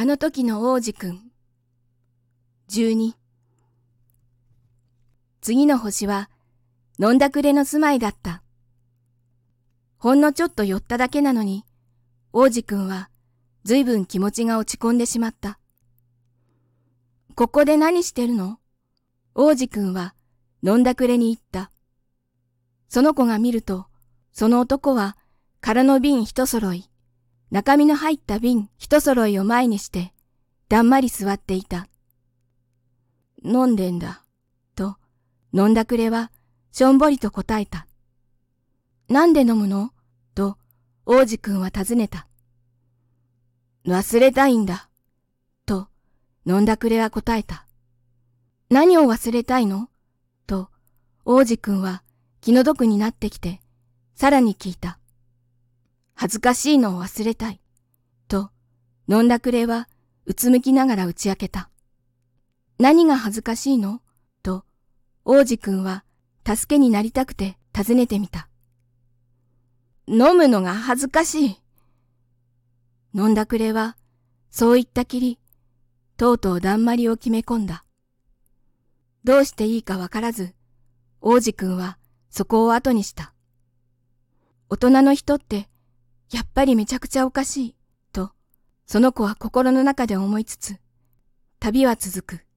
あの時の王子くん。十二。次の星は、飲んだくれの住まいだった。ほんのちょっと寄っただけなのに、王子くんは、ずいぶん気持ちが落ち込んでしまった。ここで何してるの？王子くんは、飲んだくれに言った。その子が見ると、その男は空の瓶一揃い、中身の入った瓶一揃いを前にして、だんまり座っていた。飲んでんだ、と、飲んだくれは、しょんぼりと答えた。なんで飲むのと、王子くんは尋ねた。忘れたいんだ、と、飲んだくれは答えた。何を忘れたいのと、王子くんは気の毒になってきて、さらに聞いた。恥ずかしいのを忘れたい。と、飲んだくれはうつむきながら打ち明けた。何が恥ずかしいの？と、王子くんは助けになりたくて尋ねてみた。飲むのが恥ずかしい。飲んだくれは、そう言ったきり、とうとうだんまりを決め込んだ。どうしていいかわからず、王子くんはそこを後にした。大人の人って、やっぱりめちゃくちゃおかしい、と、その子は心の中で思いつつ、旅は続く。